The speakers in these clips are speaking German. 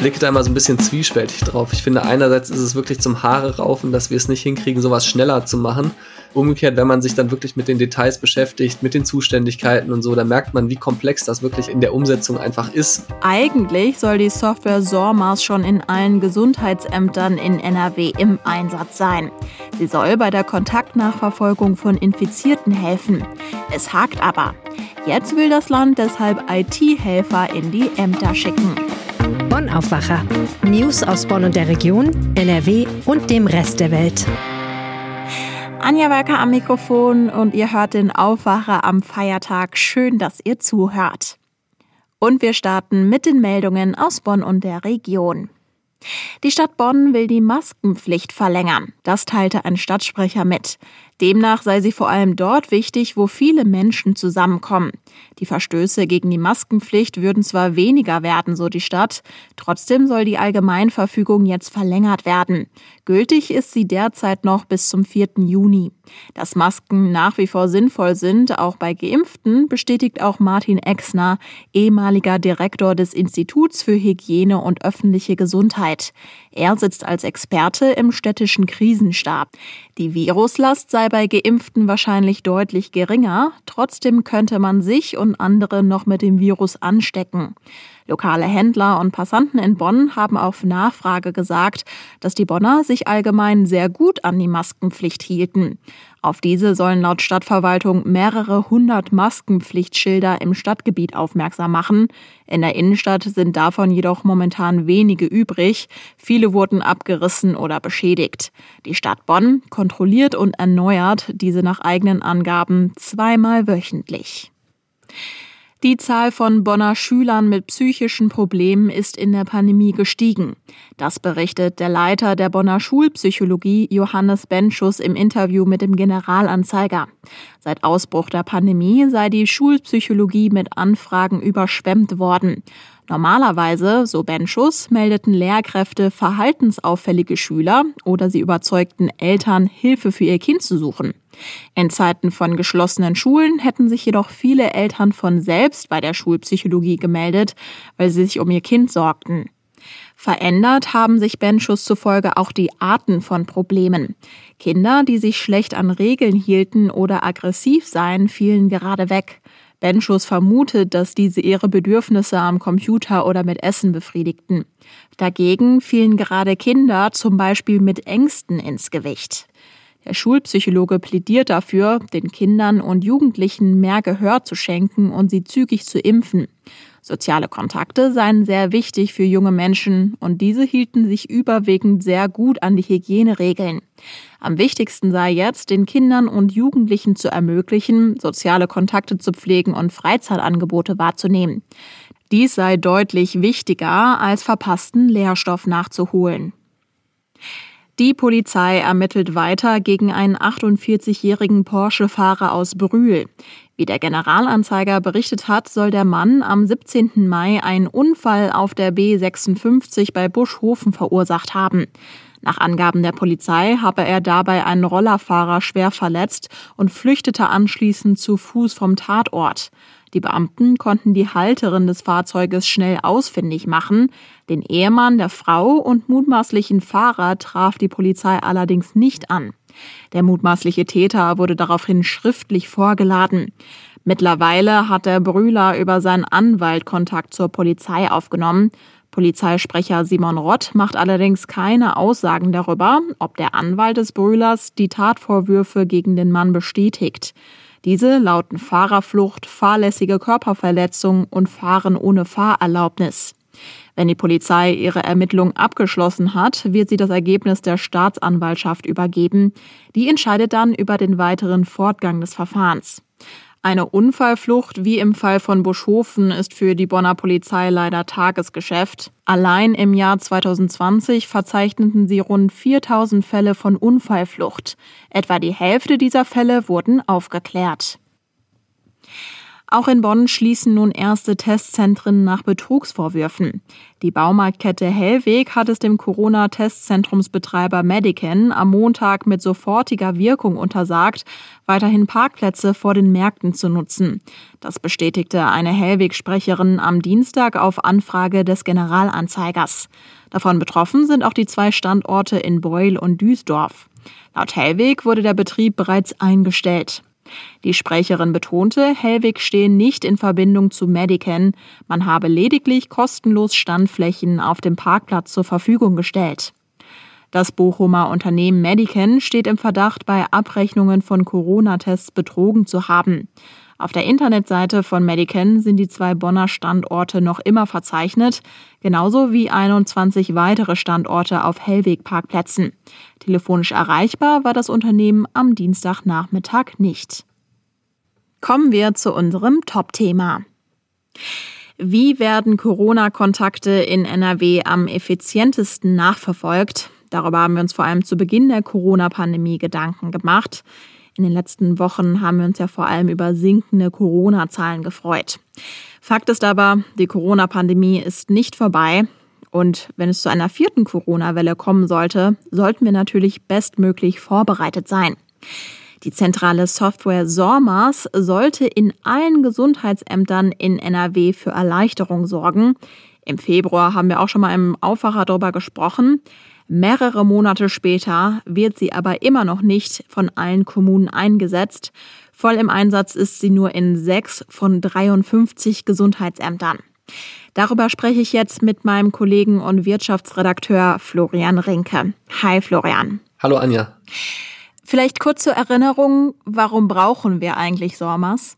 blicke da immer so ein bisschen zwiespältig drauf. Ich finde, einerseits ist es wirklich zum Haare raufen, dass wir es nicht hinkriegen, sowas schneller zu machen. Umgekehrt, wenn man sich dann wirklich mit den Details beschäftigt, mit den Zuständigkeiten und so, dann merkt man, wie komplex das wirklich in der Umsetzung einfach ist. Eigentlich soll die Software SORMAS schon in allen Gesundheitsämtern in NRW im Einsatz sein. Sie soll bei der Kontaktnachverfolgung von Infizierten helfen. Es hakt aber. Jetzt will das Land deshalb IT-Helfer in die Ämter schicken. Bonn Aufwacher. News aus Bonn und der Region, NRW und dem Rest der Welt. Anja Walker am Mikrofon und ihr hört den Aufwacher am Feiertag. Schön, dass ihr zuhört. Und wir starten mit den Meldungen aus Bonn und der Region. Die Stadt Bonn will die Maskenpflicht verlängern. Das teilte ein Stadtsprecher mit. Demnach sei sie vor allem dort wichtig, wo viele Menschen zusammenkommen. Die Verstöße gegen die Maskenpflicht würden zwar weniger werden, so die Stadt, trotzdem soll die Allgemeinverfügung jetzt verlängert werden. Gültig ist sie derzeit noch bis zum 4. Juni. Dass Masken nach wie vor sinnvoll sind, auch bei Geimpften, bestätigt auch Martin Exner, ehemaliger Direktor des Instituts für Hygiene und öffentliche Gesundheit. Er sitzt als Experte im städtischen Krisenstab. Die Viruslast sei bei Geimpften wahrscheinlich deutlich geringer, trotzdem könnte man sich und andere noch mit dem Virus anstecken. Lokale Händler und Passanten in Bonn haben auf Nachfrage gesagt, dass die Bonner sich allgemein sehr gut an die Maskenpflicht hielten. Auf diese sollen laut Stadtverwaltung mehrere hundert Maskenpflichtschilder im Stadtgebiet aufmerksam machen. In der Innenstadt sind davon jedoch momentan wenige übrig. Viele wurden abgerissen oder beschädigt. Die Stadt Bonn kontrolliert und erneuert diese nach eigenen Angaben zweimal wöchentlich. Die Zahl von Bonner Schülern mit psychischen Problemen ist in der Pandemie gestiegen. Das berichtet der Leiter der Bonner Schulpsychologie Johannes Benschus im Interview mit dem Generalanzeiger. Seit Ausbruch der Pandemie sei die Schulpsychologie mit Anfragen überschwemmt worden. Normalerweise, so Benschus, meldeten Lehrkräfte verhaltensauffällige Schüler oder sie überzeugten Eltern, Hilfe für ihr Kind zu suchen. In Zeiten von geschlossenen Schulen hätten sich jedoch viele Eltern von selbst bei der Schulpsychologie gemeldet, weil sie sich um ihr Kind sorgten. Verändert haben sich Benschus zufolge auch die Arten von Problemen. Kinder, die sich schlecht an Regeln hielten oder aggressiv seien, fielen gerade weg. Benschus vermutet, dass diese ihre Bedürfnisse am Computer oder mit Essen befriedigten. Dagegen fielen gerade Kinder zum Beispiel mit Ängsten ins Gewicht. Der Schulpsychologe plädiert dafür, den Kindern und Jugendlichen mehr Gehör zu schenken und sie zügig zu impfen. Soziale Kontakte seien sehr wichtig für junge Menschen und diese hielten sich überwiegend sehr gut an die Hygieneregeln. Am wichtigsten sei jetzt, den Kindern und Jugendlichen zu ermöglichen, soziale Kontakte zu pflegen und Freizeitangebote wahrzunehmen. Dies sei deutlich wichtiger, als verpassten Lehrstoff nachzuholen. Die Polizei ermittelt weiter gegen einen 48-jährigen Porsche-Fahrer aus Brühl. Wie der Generalanzeiger berichtet hat, soll der Mann am 17. Mai einen Unfall auf der B56 bei Buschhofen verursacht haben. Nach Angaben der Polizei habe er dabei einen Rollerfahrer schwer verletzt und flüchtete anschließend zu Fuß vom Tatort. Die Beamten konnten die Halterin des Fahrzeuges schnell ausfindig machen. Den Ehemann der Frau und mutmaßlichen Fahrer traf die Polizei allerdings nicht an. Der mutmaßliche Täter wurde daraufhin schriftlich vorgeladen. Mittlerweile hat der Brühler über seinen Anwalt Kontakt zur Polizei aufgenommen. Polizeisprecher Simon Rott macht allerdings keine Aussagen darüber, ob der Anwalt des Brühlers die Tatvorwürfe gegen den Mann bestätigt. Diese lauten Fahrerflucht, fahrlässige Körperverletzung und Fahren ohne Fahrerlaubnis. Wenn die Polizei ihre Ermittlungen abgeschlossen hat, wird sie das Ergebnis der Staatsanwaltschaft übergeben. Die entscheidet dann über den weiteren Fortgang des Verfahrens. Eine Unfallflucht wie im Fall von Buschhofen ist für die Bonner Polizei leider Tagesgeschäft. Allein im Jahr 2020 verzeichneten sie rund 4000 Fälle von Unfallflucht. Etwa die Hälfte dieser Fälle wurden aufgeklärt. Auch in Bonn schließen nun erste Testzentren nach Betrugsvorwürfen. Die Baumarktkette Hellweg hat es dem Corona-Testzentrumsbetreiber Medican am Montag mit sofortiger Wirkung untersagt, weiterhin Parkplätze vor den Märkten zu nutzen. Das bestätigte eine Hellweg-Sprecherin am Dienstag auf Anfrage des Generalanzeigers. Davon betroffen sind auch die zwei Standorte in Beul und Duisdorf. Laut Hellweg wurde der Betrieb bereits eingestellt. Die Sprecherin betonte, Hellwig stehe nicht in Verbindung zu Medican, man habe lediglich kostenlos Standflächen auf dem Parkplatz zur Verfügung gestellt. Das Bochumer Unternehmen Medican steht im Verdacht, bei Abrechnungen von Corona-Tests betrogen zu haben. Auf der Internetseite von Medican sind die zwei Bonner Standorte noch immer verzeichnet, genauso wie 21 weitere Standorte auf Hellweg-Parkplätzen. Telefonisch erreichbar war das Unternehmen am Dienstagnachmittag nicht. Kommen wir zu unserem Top-Thema. Wie werden Corona-Kontakte in NRW am effizientesten nachverfolgt? Darüber haben wir uns vor allem zu Beginn der Corona-Pandemie Gedanken gemacht. In den letzten Wochen haben wir uns ja vor allem über sinkende Corona-Zahlen gefreut. Fakt ist aber, die Corona-Pandemie ist nicht vorbei. Und wenn es zu einer vierten Corona-Welle kommen sollte, sollten wir natürlich bestmöglich vorbereitet sein. Die zentrale Software SORMAS sollte in allen Gesundheitsämtern in NRW für Erleichterung sorgen. Im Februar haben wir auch schon mal im Aufwacher darüber gesprochen. Mehrere Monate später wird sie aber immer noch nicht von allen Kommunen eingesetzt. Voll im Einsatz ist sie nur in sechs von 53 Gesundheitsämtern. Darüber spreche ich jetzt mit meinem Kollegen und Wirtschaftsredakteur Florian Rinke. Hi Florian. Hallo Anja. Vielleicht kurz zur Erinnerung, warum brauchen wir eigentlich SORMAS?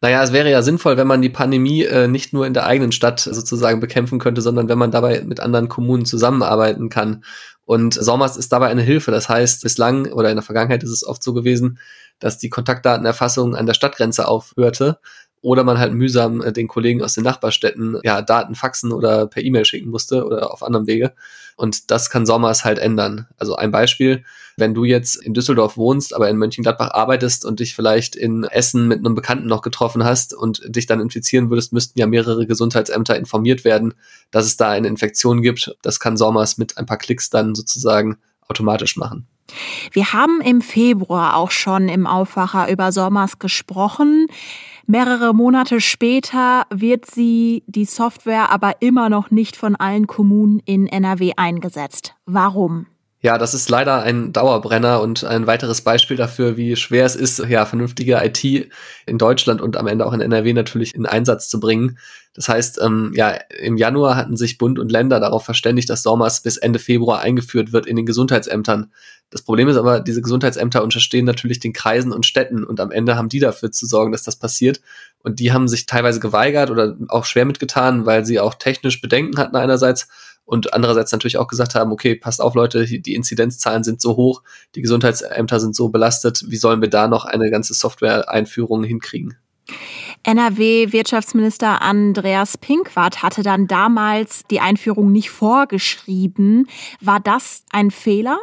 Naja, es wäre ja sinnvoll, wenn man die Pandemie äh, nicht nur in der eigenen Stadt sozusagen bekämpfen könnte, sondern wenn man dabei mit anderen Kommunen zusammenarbeiten kann. Und Sommers ist dabei eine Hilfe. Das heißt, bislang oder in der Vergangenheit ist es oft so gewesen, dass die Kontaktdatenerfassung an der Stadtgrenze aufhörte oder man halt mühsam äh, den Kollegen aus den Nachbarstädten ja Daten faxen oder per E-Mail schicken musste oder auf anderem Wege. Und das kann Sommers halt ändern. Also ein Beispiel, wenn du jetzt in Düsseldorf wohnst, aber in Mönchengladbach arbeitest und dich vielleicht in Essen mit einem Bekannten noch getroffen hast und dich dann infizieren würdest, müssten ja mehrere Gesundheitsämter informiert werden, dass es da eine Infektion gibt. Das kann Sommers mit ein paar Klicks dann sozusagen automatisch machen. Wir haben im Februar auch schon im Aufwacher über Sommers gesprochen. Mehrere Monate später wird sie, die Software, aber immer noch nicht von allen Kommunen in NRW eingesetzt. Warum? Ja, das ist leider ein Dauerbrenner und ein weiteres Beispiel dafür, wie schwer es ist, ja, vernünftige IT in Deutschland und am Ende auch in NRW natürlich in Einsatz zu bringen. Das heißt, ähm, ja, im Januar hatten sich Bund und Länder darauf verständigt, dass SORMAS bis Ende Februar eingeführt wird in den Gesundheitsämtern. Das Problem ist aber, diese Gesundheitsämter unterstehen natürlich den Kreisen und Städten und am Ende haben die dafür zu sorgen, dass das passiert. Und die haben sich teilweise geweigert oder auch schwer mitgetan, weil sie auch technisch Bedenken hatten einerseits und andererseits natürlich auch gesagt haben, okay, passt auf Leute, die Inzidenzzahlen sind so hoch, die Gesundheitsämter sind so belastet, wie sollen wir da noch eine ganze Software-Einführung hinkriegen? NRW-Wirtschaftsminister Andreas Pinkwart hatte dann damals die Einführung nicht vorgeschrieben. War das ein Fehler?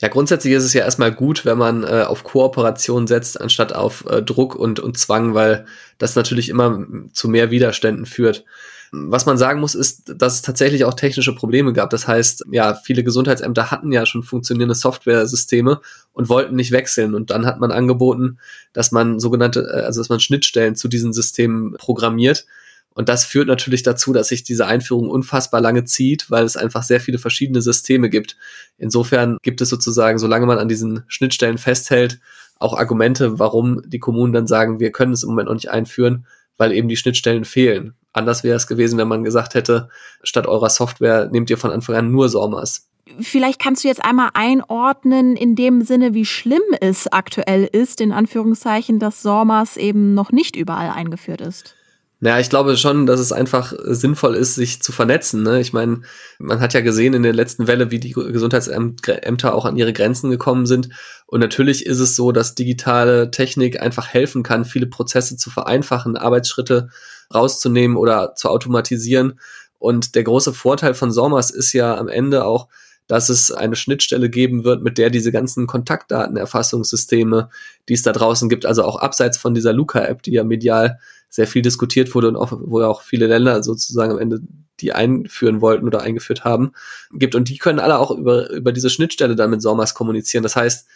Ja, grundsätzlich ist es ja erstmal gut, wenn man äh, auf Kooperation setzt, anstatt auf äh, Druck und, und Zwang, weil das natürlich immer zu mehr Widerständen führt. Was man sagen muss, ist, dass es tatsächlich auch technische Probleme gab. Das heißt, ja, viele Gesundheitsämter hatten ja schon funktionierende Software-Systeme und wollten nicht wechseln. Und dann hat man angeboten, dass man sogenannte, äh, also dass man Schnittstellen zu diesen Systemen programmiert. Und das führt natürlich dazu, dass sich diese Einführung unfassbar lange zieht, weil es einfach sehr viele verschiedene Systeme gibt. Insofern gibt es sozusagen, solange man an diesen Schnittstellen festhält, auch Argumente, warum die Kommunen dann sagen, wir können es im Moment noch nicht einführen, weil eben die Schnittstellen fehlen. Anders wäre es gewesen, wenn man gesagt hätte, statt eurer Software nehmt ihr von Anfang an nur SORMAS. Vielleicht kannst du jetzt einmal einordnen, in dem Sinne, wie schlimm es aktuell ist, in Anführungszeichen, dass SORMAS eben noch nicht überall eingeführt ist. Naja, ich glaube schon, dass es einfach sinnvoll ist, sich zu vernetzen. Ne? Ich meine, man hat ja gesehen in der letzten Welle, wie die Gesundheitsämter auch an ihre Grenzen gekommen sind. Und natürlich ist es so, dass digitale Technik einfach helfen kann, viele Prozesse zu vereinfachen, Arbeitsschritte rauszunehmen oder zu automatisieren. Und der große Vorteil von SORMAS ist ja am Ende auch, dass es eine Schnittstelle geben wird, mit der diese ganzen Kontaktdatenerfassungssysteme, die es da draußen gibt, also auch abseits von dieser Luca-App, die ja medial sehr viel diskutiert wurde und auch, wo ja auch viele Länder sozusagen am Ende die einführen wollten oder eingeführt haben, gibt. Und die können alle auch über, über diese Schnittstelle dann mit SORMAS kommunizieren. Das heißt,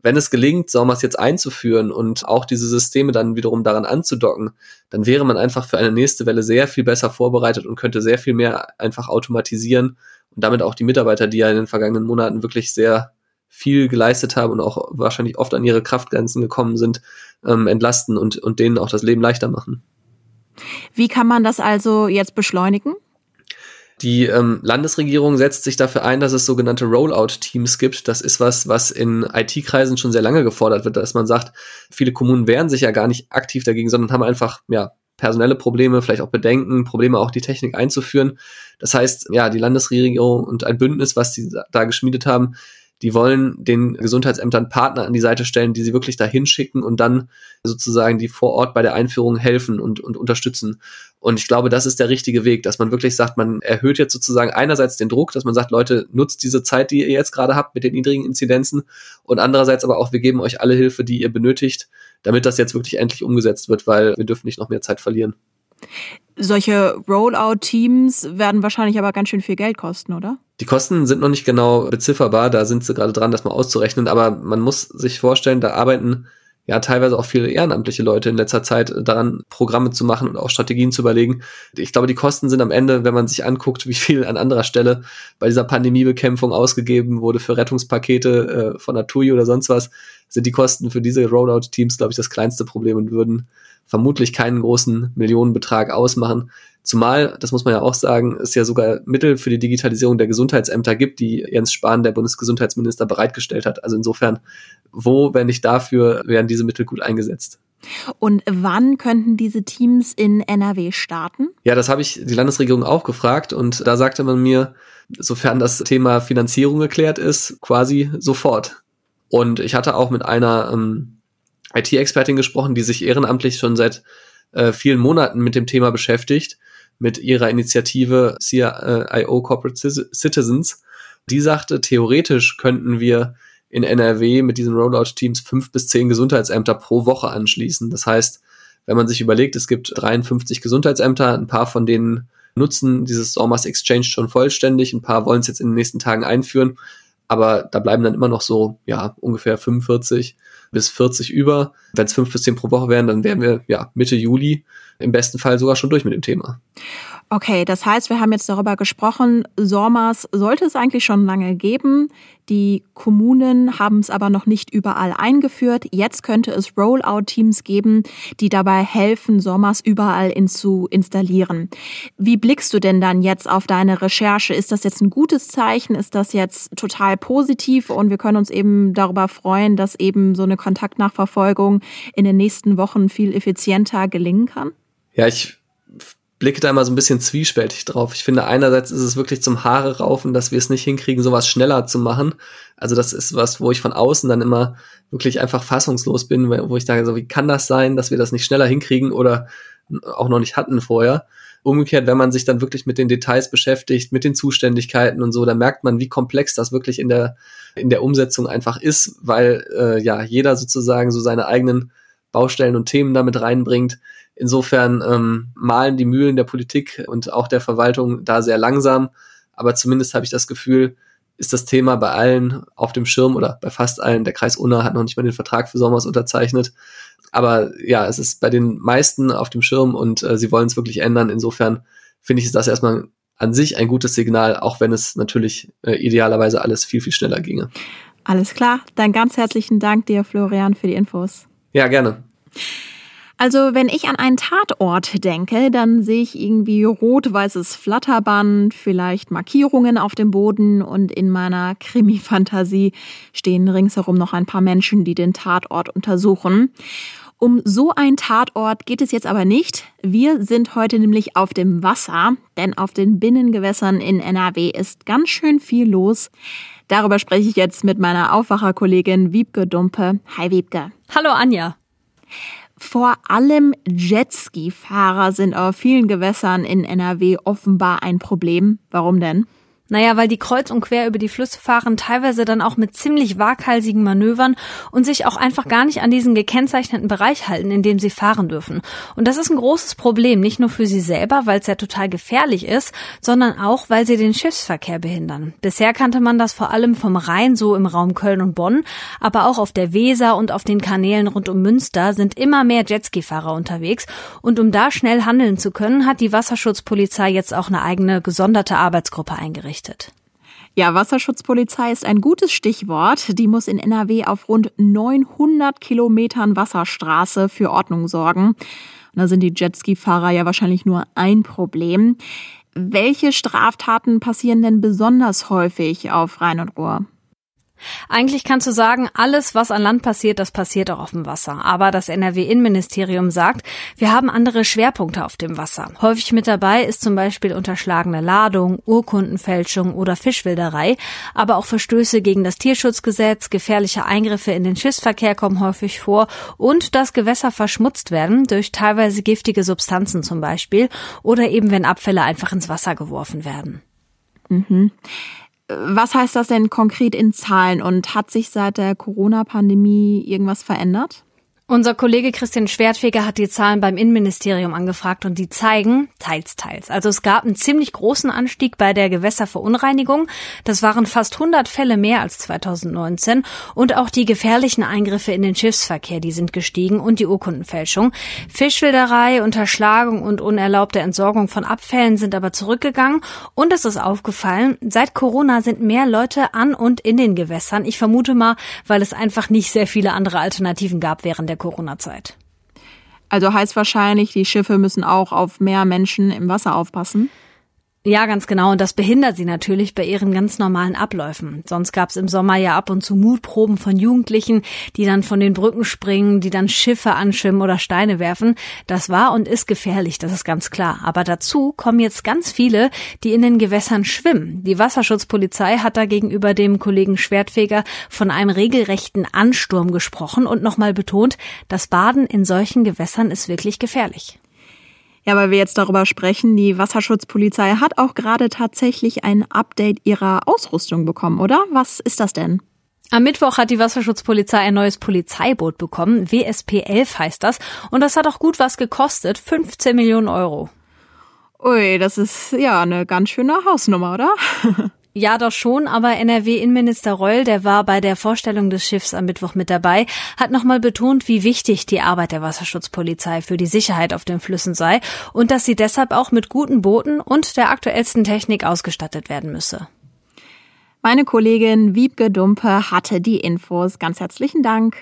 wenn es gelingt, SORMAS jetzt einzuführen und auch diese Systeme dann wiederum daran anzudocken, dann wäre man einfach für eine nächste Welle sehr viel besser vorbereitet und könnte sehr viel mehr einfach automatisieren und damit auch die Mitarbeiter, die ja in den vergangenen Monaten wirklich sehr viel geleistet haben und auch wahrscheinlich oft an ihre Kraftgrenzen gekommen sind, ähm, entlasten und, und denen auch das Leben leichter machen. Wie kann man das also jetzt beschleunigen? Die ähm, Landesregierung setzt sich dafür ein, dass es sogenannte Rollout-Teams gibt. Das ist was, was in IT-Kreisen schon sehr lange gefordert wird, dass man sagt, viele Kommunen wehren sich ja gar nicht aktiv dagegen, sondern haben einfach ja personelle Probleme, vielleicht auch Bedenken, Probleme auch die Technik einzuführen. Das heißt, ja, die Landesregierung und ein Bündnis, was sie da geschmiedet haben, die wollen den Gesundheitsämtern Partner an die Seite stellen, die sie wirklich dahin schicken und dann sozusagen die vor Ort bei der Einführung helfen und, und unterstützen. Und ich glaube, das ist der richtige Weg, dass man wirklich sagt, man erhöht jetzt sozusagen einerseits den Druck, dass man sagt, Leute, nutzt diese Zeit, die ihr jetzt gerade habt mit den niedrigen Inzidenzen und andererseits aber auch, wir geben euch alle Hilfe, die ihr benötigt, damit das jetzt wirklich endlich umgesetzt wird, weil wir dürfen nicht noch mehr Zeit verlieren. Solche Rollout-Teams werden wahrscheinlich aber ganz schön viel Geld kosten, oder? Die Kosten sind noch nicht genau bezifferbar, da sind sie gerade dran, das mal auszurechnen, aber man muss sich vorstellen, da arbeiten ja teilweise auch viele ehrenamtliche Leute in letzter Zeit daran, Programme zu machen und auch Strategien zu überlegen. Ich glaube, die Kosten sind am Ende, wenn man sich anguckt, wie viel an anderer Stelle bei dieser Pandemiebekämpfung ausgegeben wurde für Rettungspakete äh, von TUI oder sonst was, sind die Kosten für diese Rollout-Teams, glaube ich, das kleinste Problem und würden vermutlich keinen großen Millionenbetrag ausmachen. Zumal, das muss man ja auch sagen, es ja sogar Mittel für die Digitalisierung der Gesundheitsämter gibt, die Jens Spahn, der Bundesgesundheitsminister, bereitgestellt hat. Also insofern, wo, wenn nicht dafür, werden diese Mittel gut eingesetzt. Und wann könnten diese Teams in NRW starten? Ja, das habe ich die Landesregierung auch gefragt und da sagte man mir, sofern das Thema Finanzierung geklärt ist, quasi sofort. Und ich hatte auch mit einer ähm, IT-Expertin gesprochen, die sich ehrenamtlich schon seit äh, vielen Monaten mit dem Thema beschäftigt, mit ihrer Initiative CIO Corporate Citizens. Die sagte, theoretisch könnten wir in NRW mit diesen Rollout-Teams fünf bis zehn Gesundheitsämter pro Woche anschließen. Das heißt, wenn man sich überlegt, es gibt 53 Gesundheitsämter, ein paar von denen nutzen dieses SORMAS Exchange schon vollständig, ein paar wollen es jetzt in den nächsten Tagen einführen, aber da bleiben dann immer noch so, ja, ungefähr 45 bis 40 über. Wenn es fünf bis zehn pro Woche wären, dann wären wir ja Mitte Juli im besten Fall sogar schon durch mit dem Thema. Okay, das heißt, wir haben jetzt darüber gesprochen, SORMAS sollte es eigentlich schon lange geben. Die Kommunen haben es aber noch nicht überall eingeführt. Jetzt könnte es Rollout-Teams geben, die dabei helfen, SORMAS überall in zu installieren. Wie blickst du denn dann jetzt auf deine Recherche? Ist das jetzt ein gutes Zeichen? Ist das jetzt total positiv? Und wir können uns eben darüber freuen, dass eben so eine Kontaktnachverfolgung in den nächsten Wochen viel effizienter gelingen kann? Ja, ich blicke da immer so ein bisschen zwiespältig drauf. Ich finde, einerseits ist es wirklich zum Haare raufen, dass wir es nicht hinkriegen, sowas schneller zu machen. Also das ist was, wo ich von außen dann immer wirklich einfach fassungslos bin, wo ich sage, so, wie kann das sein, dass wir das nicht schneller hinkriegen oder auch noch nicht hatten vorher. Umgekehrt, wenn man sich dann wirklich mit den Details beschäftigt, mit den Zuständigkeiten und so, dann merkt man, wie komplex das wirklich in der, in der Umsetzung einfach ist, weil äh, ja jeder sozusagen so seine eigenen Baustellen und Themen damit reinbringt. Insofern ähm, malen die Mühlen der Politik und auch der Verwaltung da sehr langsam. Aber zumindest habe ich das Gefühl, ist das Thema bei allen auf dem Schirm oder bei fast allen. Der Kreis Unna hat noch nicht mal den Vertrag für Sommers unterzeichnet. Aber ja, es ist bei den meisten auf dem Schirm und äh, sie wollen es wirklich ändern. Insofern finde ich das erstmal an sich ein gutes Signal, auch wenn es natürlich äh, idealerweise alles viel, viel schneller ginge. Alles klar. Dann ganz herzlichen Dank dir, Florian, für die Infos. Ja, gerne. Also, wenn ich an einen Tatort denke, dann sehe ich irgendwie rot-weißes Flatterband, vielleicht Markierungen auf dem Boden und in meiner Krimi-Fantasie stehen ringsherum noch ein paar Menschen, die den Tatort untersuchen. Um so einen Tatort geht es jetzt aber nicht. Wir sind heute nämlich auf dem Wasser, denn auf den Binnengewässern in NRW ist ganz schön viel los. Darüber spreche ich jetzt mit meiner Aufwacherkollegin Wiebke Dumpe. Hi Wiebke. Hallo Anja. Vor allem Jetski-Fahrer sind auf vielen Gewässern in NRW offenbar ein Problem. Warum denn? Naja, weil die kreuz und quer über die Flüsse fahren, teilweise dann auch mit ziemlich waghalsigen Manövern und sich auch einfach gar nicht an diesen gekennzeichneten Bereich halten, in dem sie fahren dürfen. Und das ist ein großes Problem, nicht nur für sie selber, weil es ja total gefährlich ist, sondern auch, weil sie den Schiffsverkehr behindern. Bisher kannte man das vor allem vom Rhein, so im Raum Köln und Bonn, aber auch auf der Weser und auf den Kanälen rund um Münster sind immer mehr Jetski-Fahrer unterwegs. Und um da schnell handeln zu können, hat die Wasserschutzpolizei jetzt auch eine eigene gesonderte Arbeitsgruppe eingerichtet berichtet. Ja, Wasserschutzpolizei ist ein gutes Stichwort. Die muss in NRW auf rund 900 Kilometern Wasserstraße für Ordnung sorgen. Und da sind die Jetski-Fahrer ja wahrscheinlich nur ein Problem. Welche Straftaten passieren denn besonders häufig auf Rhein und Ruhr? Eigentlich kannst du sagen, alles, was an Land passiert, das passiert auch auf dem Wasser. Aber das NRW-Innenministerium sagt, wir haben andere Schwerpunkte auf dem Wasser. Häufig mit dabei ist zum Beispiel unterschlagene Ladung, Urkundenfälschung oder Fischwilderei. Aber auch Verstöße gegen das Tierschutzgesetz, gefährliche Eingriffe in den Schiffsverkehr kommen häufig vor und dass Gewässer verschmutzt werden durch teilweise giftige Substanzen zum Beispiel oder eben wenn Abfälle einfach ins Wasser geworfen werden. Mhm. Was heißt das denn konkret in Zahlen und hat sich seit der Corona-Pandemie irgendwas verändert? Unser Kollege Christian Schwertfeger hat die Zahlen beim Innenministerium angefragt und die zeigen teils, teils. Also es gab einen ziemlich großen Anstieg bei der Gewässerverunreinigung. Das waren fast 100 Fälle mehr als 2019. Und auch die gefährlichen Eingriffe in den Schiffsverkehr, die sind gestiegen und die Urkundenfälschung. Fischwilderei, Unterschlagung und unerlaubte Entsorgung von Abfällen sind aber zurückgegangen. Und es ist aufgefallen, seit Corona sind mehr Leute an und in den Gewässern. Ich vermute mal, weil es einfach nicht sehr viele andere Alternativen gab während der Corona-Zeit. Also heißt wahrscheinlich, die Schiffe müssen auch auf mehr Menschen im Wasser aufpassen? Ja, ganz genau. Und das behindert sie natürlich bei ihren ganz normalen Abläufen. Sonst gab es im Sommer ja ab und zu Mutproben von Jugendlichen, die dann von den Brücken springen, die dann Schiffe anschwimmen oder Steine werfen. Das war und ist gefährlich, das ist ganz klar. Aber dazu kommen jetzt ganz viele, die in den Gewässern schwimmen. Die Wasserschutzpolizei hat da gegenüber dem Kollegen Schwertfeger von einem regelrechten Ansturm gesprochen und nochmal betont, das Baden in solchen Gewässern ist wirklich gefährlich. Ja, weil wir jetzt darüber sprechen, die Wasserschutzpolizei hat auch gerade tatsächlich ein Update ihrer Ausrüstung bekommen, oder? Was ist das denn? Am Mittwoch hat die Wasserschutzpolizei ein neues Polizeiboot bekommen. WSP 11 heißt das. Und das hat auch gut was gekostet. 15 Millionen Euro. Ui, das ist ja eine ganz schöne Hausnummer, oder? Ja, doch schon, aber NRW-Innenminister Reul, der war bei der Vorstellung des Schiffs am Mittwoch mit dabei, hat nochmal betont, wie wichtig die Arbeit der Wasserschutzpolizei für die Sicherheit auf den Flüssen sei und dass sie deshalb auch mit guten Booten und der aktuellsten Technik ausgestattet werden müsse. Meine Kollegin Wiebke Dumpe hatte die Infos. Ganz herzlichen Dank.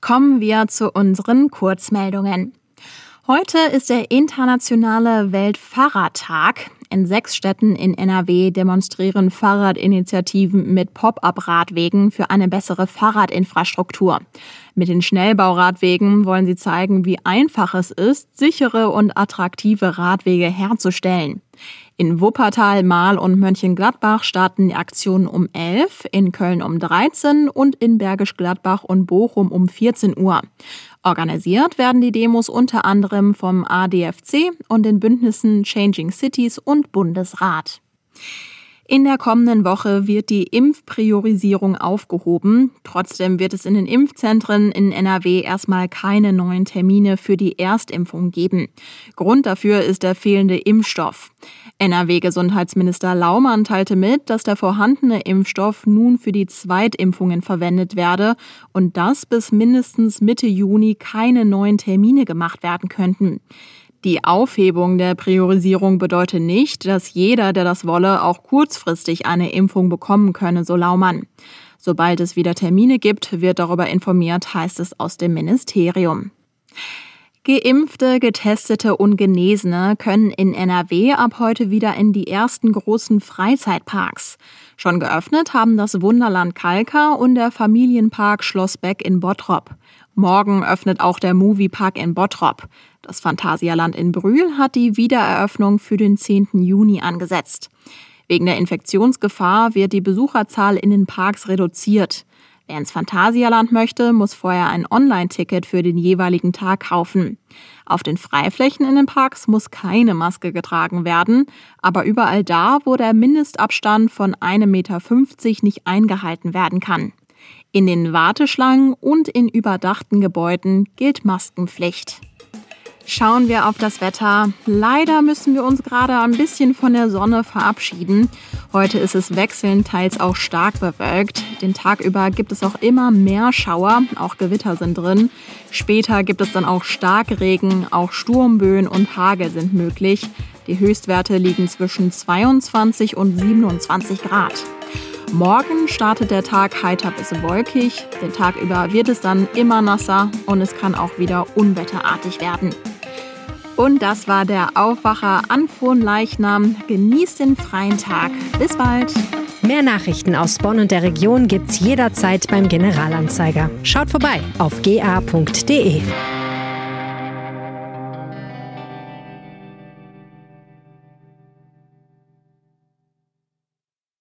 Kommen wir zu unseren Kurzmeldungen. Heute ist der internationale Weltfahrradtag. In sechs Städten in NRW demonstrieren Fahrradinitiativen mit Pop-up-Radwegen für eine bessere Fahrradinfrastruktur. Mit den Schnellbauradwegen wollen sie zeigen, wie einfach es ist, sichere und attraktive Radwege herzustellen. In Wuppertal, Mahl und Mönchengladbach starten die Aktionen um 11, in Köln um 13 und in Bergisch Gladbach und Bochum um 14 Uhr. Organisiert werden die Demos unter anderem vom ADFC und den Bündnissen Changing Cities und Bundesrat. In der kommenden Woche wird die Impfpriorisierung aufgehoben. Trotzdem wird es in den Impfzentren in NRW erstmal keine neuen Termine für die Erstimpfung geben. Grund dafür ist der fehlende Impfstoff. NRW-Gesundheitsminister Laumann teilte mit, dass der vorhandene Impfstoff nun für die Zweitimpfungen verwendet werde und dass bis mindestens Mitte Juni keine neuen Termine gemacht werden könnten. Die Aufhebung der Priorisierung bedeutet nicht, dass jeder, der das wolle, auch kurzfristig eine Impfung bekommen könne, so Laumann. Sobald es wieder Termine gibt, wird darüber informiert, heißt es aus dem Ministerium. Geimpfte, Getestete und Genesene können in NRW ab heute wieder in die ersten großen Freizeitparks. Schon geöffnet haben das Wunderland Kalka und der Familienpark Schloss Beck in Bottrop. Morgen öffnet auch der Moviepark in Bottrop. Das Phantasialand in Brühl hat die Wiedereröffnung für den 10. Juni angesetzt. Wegen der Infektionsgefahr wird die Besucherzahl in den Parks reduziert. Wer ins Phantasialand möchte, muss vorher ein Online-Ticket für den jeweiligen Tag kaufen. Auf den Freiflächen in den Parks muss keine Maske getragen werden, aber überall da, wo der Mindestabstand von 1,50 Meter nicht eingehalten werden kann. In den Warteschlangen und in überdachten Gebäuden gilt Maskenpflicht. Schauen wir auf das Wetter. Leider müssen wir uns gerade ein bisschen von der Sonne verabschieden. Heute ist es wechselnd, teils auch stark bewölkt. Den Tag über gibt es auch immer mehr Schauer, auch Gewitter sind drin. Später gibt es dann auch Starkregen, auch Sturmböen und Hagel sind möglich. Die Höchstwerte liegen zwischen 22 und 27 Grad. Morgen startet der Tag heiter bis wolkig. Den Tag über wird es dann immer nasser und es kann auch wieder unwetterartig werden. Und das war der Aufwacher an Leichnam. Genießt den freien Tag. Bis bald. Mehr Nachrichten aus Bonn und der Region gibt's jederzeit beim Generalanzeiger. Schaut vorbei auf ga.de.